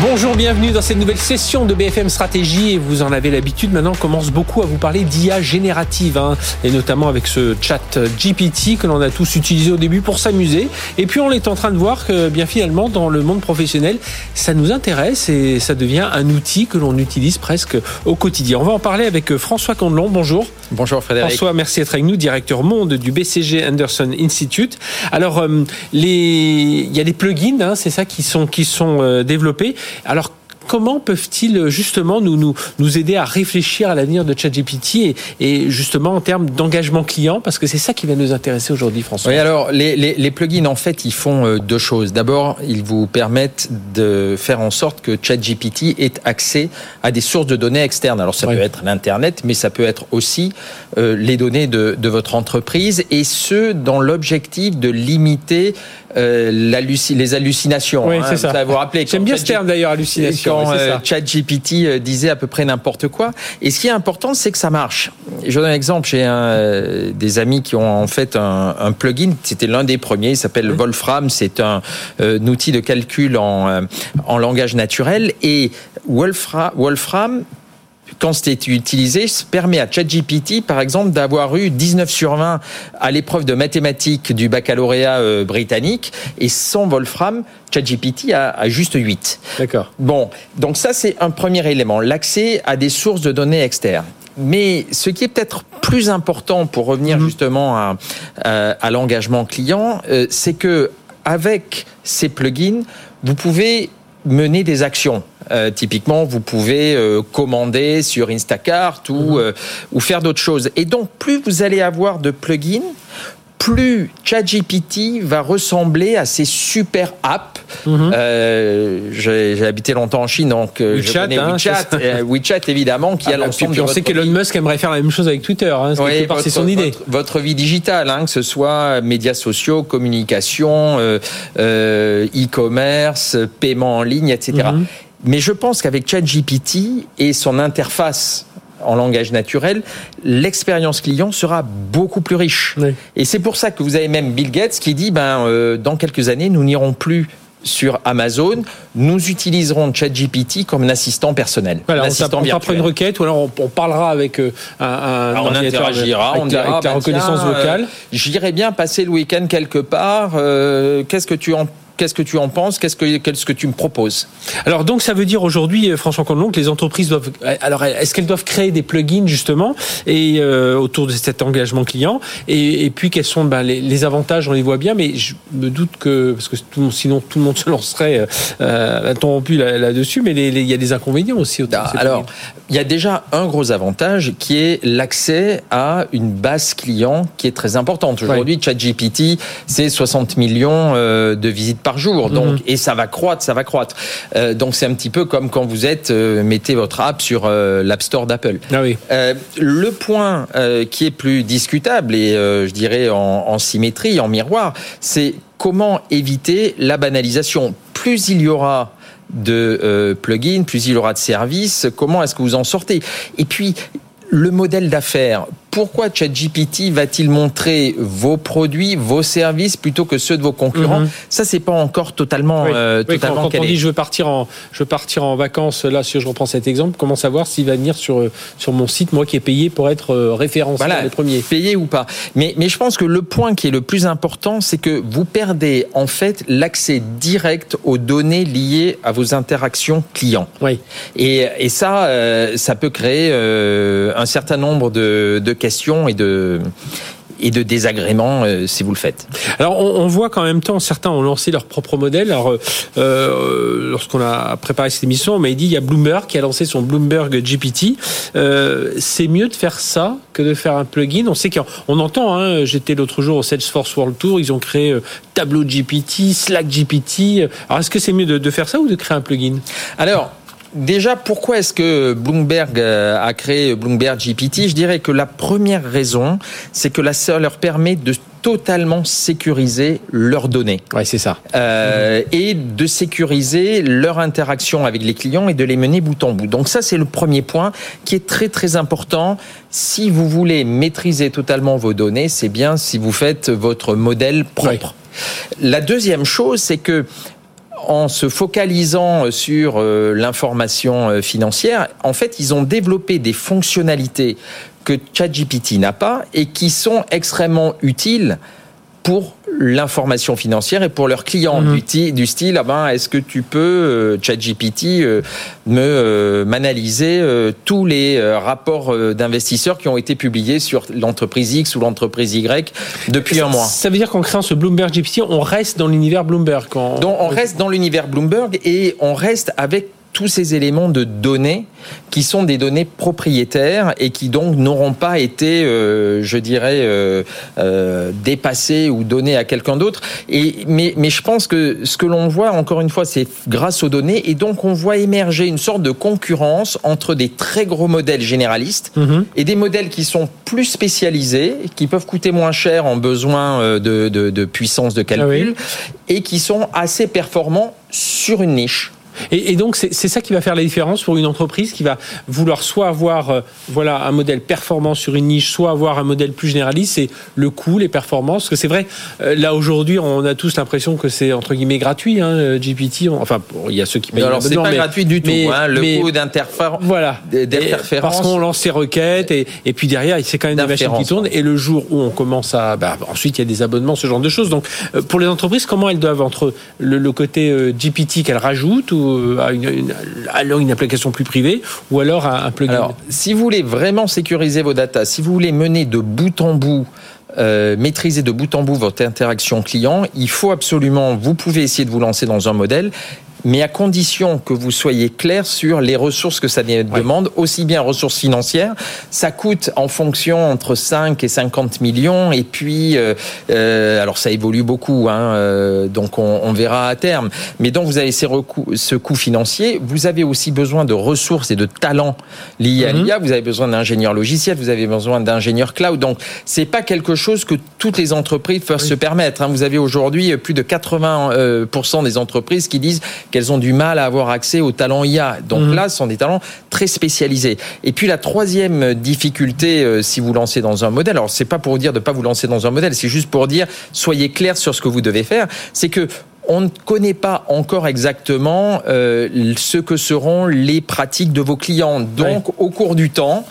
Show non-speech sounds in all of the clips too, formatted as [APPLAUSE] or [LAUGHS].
Bonjour, bienvenue dans cette nouvelle session de BFM Stratégie et vous en avez l'habitude maintenant on commence beaucoup à vous parler d'IA générative hein, et notamment avec ce chat GPT que l'on a tous utilisé au début pour s'amuser et puis on est en train de voir que bien finalement dans le monde professionnel ça nous intéresse et ça devient un outil que l'on utilise presque au quotidien. On va en parler avec François Candelon, bonjour. Bonjour Frédéric. François, merci d'être avec nous, directeur monde du BCG Anderson Institute. Alors, euh, les... il y a des plugins, hein, c'est ça, qui sont, qui sont euh, développés. Alors, comment peuvent-ils justement nous, nous, nous aider à réfléchir à l'avenir de ChatGPT et, et justement en termes d'engagement client? Parce que c'est ça qui va nous intéresser aujourd'hui, François. Oui, alors les, les, les, plugins, en fait, ils font euh, deux choses. D'abord, ils vous permettent de faire en sorte que ChatGPT ait accès à des sources de données externes. Alors ça oui. peut être l'Internet, mais ça peut être aussi euh, les données de, de votre entreprise, et ce, dans l'objectif de limiter euh, les hallucinations. Oui, hein, c'est ça. Vous rappeler. J'aime bien ce terme d'ailleurs, hallucination. Quand euh, ChatGPT euh, disait à peu près n'importe quoi. Et ce qui est important, c'est que ça marche. Je donne un exemple. J'ai euh, des amis qui ont en fait un, un plugin. C'était l'un des premiers. Il s'appelle oui. Wolfram. C'est un, euh, un, outil de calcul en, en langage naturel. Et Wolfram, Wolfram quand c'était utilisé, permet à ChatGPT, par exemple, d'avoir eu 19 sur 20 à l'épreuve de mathématiques du baccalauréat euh, britannique, et sans Wolfram, ChatGPT a, a juste 8. D'accord. Bon, donc ça c'est un premier élément, l'accès à des sources de données externes. Mais ce qui est peut-être plus important pour revenir mmh. justement à, à, à l'engagement client, euh, c'est que avec ces plugins, vous pouvez mener des actions. Euh, typiquement, vous pouvez euh, commander sur Instacart ou, euh, ou faire d'autres choses. Et donc, plus vous allez avoir de plugins, plus ChatGPT va ressembler à ces super apps. Mm -hmm. euh, J'ai habité longtemps en Chine, donc WeChat, je connais hein, WeChat, euh, WeChat évidemment, qui ah, a l'ensemble de. On sait qu'Elon Musk aimerait faire la même chose avec Twitter. Hein, oui, votre, c'est son idée. Votre, votre vie digitale, hein, que ce soit médias sociaux, communication, euh, e-commerce, paiement en ligne, etc. Mm -hmm. Mais je pense qu'avec ChatGPT et son interface en langage naturel, l'expérience client sera beaucoup plus riche. Oui. Et c'est pour ça que vous avez même Bill Gates qui dit, ben, euh, dans quelques années, nous n'irons plus sur Amazon, nous utiliserons ChatGPT comme un assistant personnel. Voilà, un on assistant on une requête ou alors on, on parlera avec euh, un, un alors on interagira, avec, on dira, avec la ben reconnaissance vocale. Euh, J'irai bien passer le week-end quelque part. Euh, Qu'est-ce que tu en qu'est-ce que tu en penses Qu'est-ce que qu'est-ce que tu me proposes Alors donc ça veut dire aujourd'hui, François Condelon, que les entreprises doivent. Alors est-ce qu'elles doivent créer des plugins justement et euh, autour de cet engagement client et, et puis quels sont ben, les, les, avantages On les voit bien, mais je me doute que parce que tout, sinon tout le monde [LAUGHS] se lancerait euh, interrompu là-dessus, là mais il y a des inconvénients aussi. Autour ah, alors il y a déjà un gros avantage qui est l'accès à une base client qui est très importante. Aujourd'hui, ouais. ChatGPT, c'est 60 millions euh, de visites par jour. Donc, -hmm. et ça va croître, ça va croître. Euh, donc, c'est un petit peu comme quand vous êtes, euh, mettez votre app sur euh, l'App Store d'Apple. Ah oui. le point qui est plus discutable et je dirais en, en symétrie, en miroir, c'est comment éviter la banalisation. Plus il y aura de plugins, plus il y aura de services, comment est-ce que vous en sortez? Et puis, le modèle d'affaires, pourquoi ChatGPT va-t-il montrer vos produits, vos services plutôt que ceux de vos concurrents mm -hmm. Ça, c'est pas encore totalement, oui. euh, oui, totalement quand, quand on dit je veux partir en, je veux partir en vacances, là, si je reprends cet exemple, comment savoir s'il va venir sur sur mon site, moi qui ai payé pour être euh, référencé voilà, les premiers, payé ou pas. Mais mais je pense que le point qui est le plus important, c'est que vous perdez en fait l'accès direct aux données liées à vos interactions clients. Oui. Et et ça, euh, ça peut créer euh, un certain nombre de, de questions et de et de désagréments euh, si vous le faites. Alors on, on voit qu'en même temps certains ont lancé leur propre modèle. Alors euh, lorsqu'on a préparé cette émission, on m'a dit il y a Bloomberg qui a lancé son Bloomberg GPT. Euh, c'est mieux de faire ça que de faire un plugin. On sait qu'on entend. Hein, J'étais l'autre jour au Salesforce World Tour. Ils ont créé euh, Tableau GPT, Slack GPT. Alors est-ce que c'est mieux de, de faire ça ou de créer un plugin? Alors. Déjà, pourquoi est-ce que Bloomberg euh, a créé Bloomberg GPT Je dirais que la première raison, c'est que la ça leur permet de totalement sécuriser leurs données. Ouais, c'est ça. Euh, et de sécuriser leur interaction avec les clients et de les mener bout en bout. Donc ça, c'est le premier point qui est très très important. Si vous voulez maîtriser totalement vos données, c'est bien si vous faites votre modèle propre. La deuxième chose, c'est que en se focalisant sur euh, l'information euh, financière, en fait, ils ont développé des fonctionnalités que ChatGPT n'a pas et qui sont extrêmement utiles pour l'information financière et pour leurs clients Mhm. du, style ah ben est-ce que tu peux euh, ChatGPT euh, me euh, m'analyser tous les rapports d'investisseurs qui ont été publiés sur l'entreprise X ou l'entreprise Y depuis un mois? Ça veut dire qu'en créant ce Bloomberg GPT, on reste dans l'univers Bloomberg. Quand... Donc on reste dans l'univers Bloomberg et on reste avec tous ces éléments de données qui sont des données propriétaires et qui donc n'auront pas été, euh, je dirais, euh, euh, dépassées ou données à quelqu'un d'autre. Et mais mais je pense que ce que l'on voit encore une fois, c'est grâce aux données et donc on voit émerger une sorte de concurrence entre des très gros modèles généralistes Mhm. et des modèles qui sont plus spécialisés, qui peuvent coûter moins cher en besoin euh, de, de, de puissance de calcul, et qui sont assez performants sur une niche. Et, et donc c'est ça qui va faire la différence pour une entreprise qui va vouloir soit avoir euh, voilà un modèle performant sur une niche, soit avoir un modèle plus généraliste. C'est le coût, les performances. Parce que c'est vrai, euh, là aujourd'hui, on a tous l'impression que c'est entre guillemets gratuit. Hein, euh, GPT. On- enfin, bon, il y a ceux qui payent. Alors c'est pas mais- gratuit du tout. mais- hein, le mais- coût d'interférence. Voilà. d'interférence. Parce qu'on lance ses requêtes et, et puis derrière, c'est quand même des machines qui tournent. Et le jour où on commence à, bah, ensuite il y a des abonnements, ce genre de choses. Donc pour les entreprises, comment elles doivent entre le, le côté GPT qu'elles rajoutent ou euh, à une, une- application plus privée ou alors un, un plugin. Alors, si vous voulez vraiment sécuriser vos datas, si vous voulez mener de bout en bout, euh, maîtriser de bout en bout votre interaction client, il faut absolument, vous pouvez essayer de vous lancer dans un modèle, mais à condition que vous soyez clair sur les ressources que ça demande, aussi bien ressources financières, ça coûte en fonction entre 5 et 50 millions, et puis, euh, euh, alors ça évolue beaucoup, hein, euh, donc on, on verra à terme, mais donc vous avez ces recou- ce coût financier, vous avez aussi besoin de ressources et de talents liés à Mhm. l'IA, vous avez besoin d'ingénieurs logiciels, vous avez besoin d'ingénieurs cloud, donc c'est pas quelque chose que toutes les entreprises peuvent se permettre. hein. Vous avez aujourd'hui plus de 80% euh, pourcent des entreprises qui disent qu'elles ont du mal à avoir accès aux talents IA. Donc Mhm. là, ce sont des talents très spécialisés. Et puis la troisième difficulté, euh, si vous lancez dans un modèle, alors c'est pas pour dire de pas vous lancer dans un modèle, c'est juste pour dire soyez clair sur ce que vous devez faire, c'est que on ne connaît pas encore exactement euh, ce que seront les pratiques de vos clients. Donc, au cours du temps,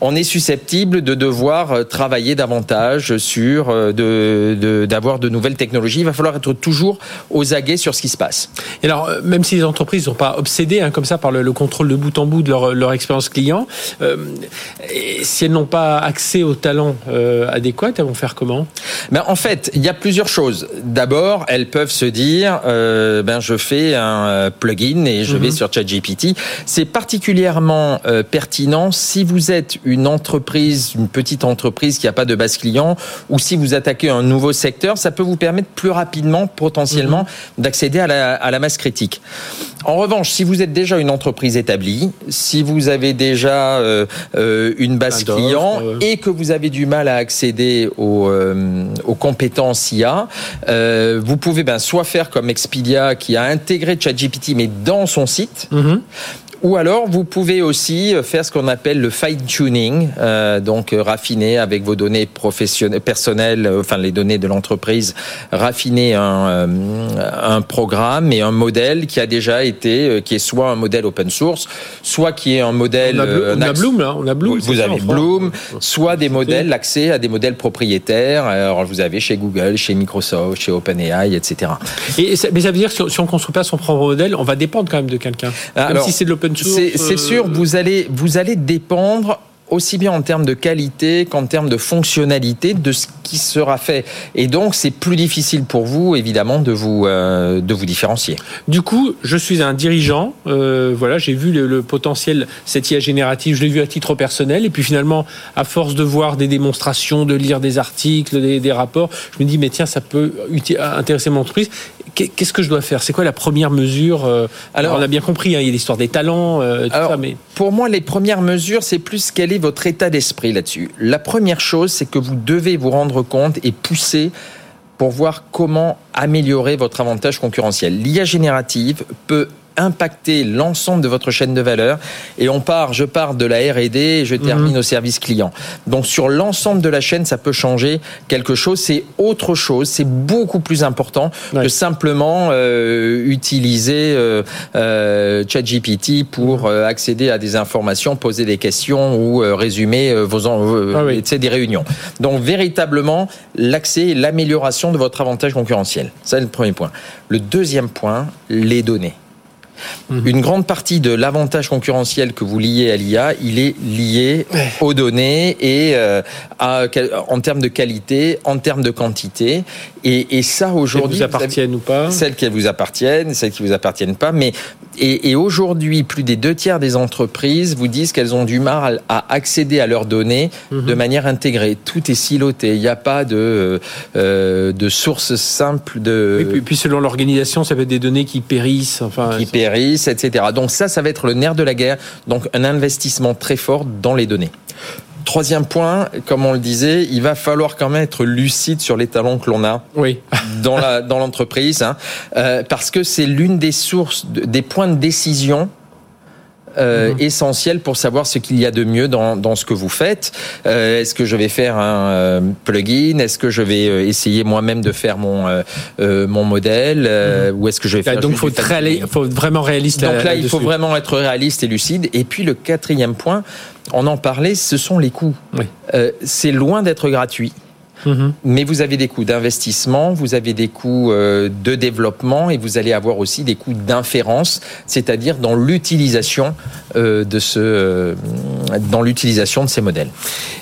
on est susceptible de devoir euh, travailler davantage sur euh, de de- d'avoir de, nouvelles technologies. Il va falloir être toujours aux aguets sur ce qui se passe. Et alors, euh, même si les entreprises ne sont pas obsédées hein, comme ça par le, le contrôle de bout en bout de leur, leur expérience client, euh, et si elles n'ont pas accès aux talents euh, adéquats, elles vont faire comment? Ben, en fait, il y a plusieurs choses. D'abord, elles peuvent se dire, euh, ben je fais un plugin et je vais sur ChatGPT. C'est particulièrement pertinent si vous êtes une entreprise, une petite entreprise qui n'a pas de base client, ou si vous attaquez un nouveau secteur, ça peut vous permettre plus rapidement, potentiellement, d'accéder à la, à la masse critique. En revanche, si vous êtes déjà une entreprise établie, si vous avez déjà euh, euh, une base client euh. et que vous avez du mal à accéder aux, euh, aux compétences IA, vous pouvez ben, soit faire comme Expedia qui a intégré ChatGPT mais dans son site, ou alors vous pouvez aussi faire ce qu'on appelle le fine tuning, euh, donc euh, raffiner avec vos données professionnelles, personnelles, euh, enfin les données de l'entreprise, raffiner un, euh, un programme et un modèle qui a déjà été, euh, qui est soit un modèle open source, soit qui est un modèle. On a, euh, on Bloom, là. On a Bloom. vous, ça, avez France. Bloom, soit des modèles, l'accès à des modèles propriétaires. Alors vous avez chez Google, chez Microsoft, chez OpenAI, etc. Et mais ça veut dire que si on- ne construit pas son propre modèle, on va dépendre quand même de quelqu'un. Même si c'est de l'open source. C'est c'est euh, sûr, vous allez, vous allez dépendre aussi bien en termes de qualité qu'en termes de fonctionnalité de ce qui sera fait. Et donc, c'est plus difficile pour vous, évidemment, de vous, euh, de vous différencier. Du coup, je suis un dirigeant. Euh, voilà, j'ai vu le, le, potentiel, cette IA générative, je l'ai vu à titre personnel. Et puis finalement, à force de voir des démonstrations, de lire des articles, des, des rapports, je me dis, mais tiens, ça peut intéresser mon entreprise. Qu'est-ce que je dois faire? C'est quoi la première mesure euh, Alors, on a bien compris, hein, il y a l'histoire des talents, euh, tout alors, ça, mais pour moi, les premières mesures, c'est plus quel est votre état d'esprit là-dessus. La première chose, c'est que vous devez vous rendre compte et pousser pour voir comment améliorer votre avantage concurrentiel. L'IA générative peut impacter l'ensemble de votre chaîne de valeur. Et on part, je pars de la R&D et je termine mmh. au service client. Donc sur l'ensemble de la chaîne, ça peut changer quelque chose. C'est autre chose. C'est beaucoup plus important ouais. que simplement euh, utiliser euh, euh, ChatGPT pour mmh. accéder à des informations, poser des questions ou euh, résumer vos, en, ah oui. des réunions. Donc véritablement l'accès et l'amélioration de votre avantage concurrentiel. C'est le premier point. Le deuxième point, les données. Mmh. Une grande partie de l'avantage concurrentiel que vous liez à l'IA, il est lié ouais. aux données et euh, à, en termes de qualité, en termes de quantité. Et, et ça aujourd'hui, vous appartiennent ou pas Celles qui vous appartiennent, celles qui vous appartiennent pas. Mais et, et aujourd'hui, plus des deux tiers des entreprises vous disent qu'elles ont du mal à accéder à leurs données mmh. de manière intégrée. Tout est siloté. Il n'y a pas de euh, de source simple de. Et puis, puis selon l'organisation, ça peut être des données qui périssent. Enfin, qui périssent, etc. Donc ça, ça va être le nerf de la guerre. Donc un investissement très fort dans les données. Troisième point, comme on le disait, il va falloir quand même être lucide sur les talents que l'on a oui. [LAUGHS] dans la dans l'entreprise, hein, euh, parce que c'est l'une des sources, de, des points de décision euh, mmh. essentiel pour savoir ce qu'il y a de mieux dans, dans ce que vous faites. Euh, Est-ce que je vais faire un euh, plugin? Est-ce que je vais essayer moi-même de faire mon mon modèle? Mmh. Ou est-ce que je vais faire Donc, faut, réali- faut vraiment réaliste. Donc là, il faut vraiment être réaliste et lucide. Et puis le quatrième point, on en parlait, ce sont les coûts. Oui. C'est loin d'être gratuit. Mmh. Mais vous avez des coûts d'investissement, vous avez des coûts euh, de développement et vous allez avoir aussi des coûts d'inférence, c'est-à-dire dans l'utilisation de ce, euh, dans l'utilisation de ces modèles.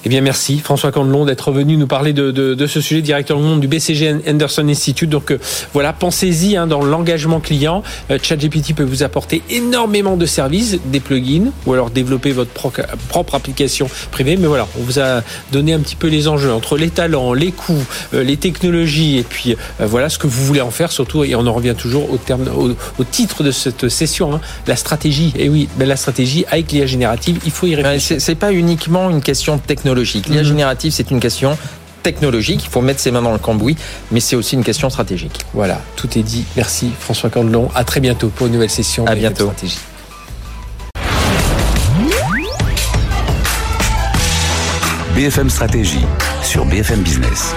Eh bien, merci François Candelon d'être venu nous parler de, ce sujet, directeur monde du BCG Anderson Institute. Donc euh, voilà, pensez-y hein, dans l'engagement client. Euh, ChatGPT peut vous apporter énormément de services, des plugins ou alors développer votre pro propre application privée. Mais voilà, on vous a donné un petit peu les enjeux entre les talents les coûts, euh, les technologies, et puis euh, voilà ce que vous voulez en faire surtout. Et on en revient toujours au terme, au, titre de cette session, hein, la stratégie. Et oui, la stratégie avec l'IA générative, il faut y réfléchir. C'est pas uniquement une question technologique. L'IA mmh. générative, c'est une question technologique, il faut mettre ses mains dans le cambouis, mais c'est aussi une question stratégique. Voilà, tout est dit. Merci François Candelon. À très bientôt pour une nouvelle session. À bientôt. Stratégie. BFM Stratégie sur BFM Business.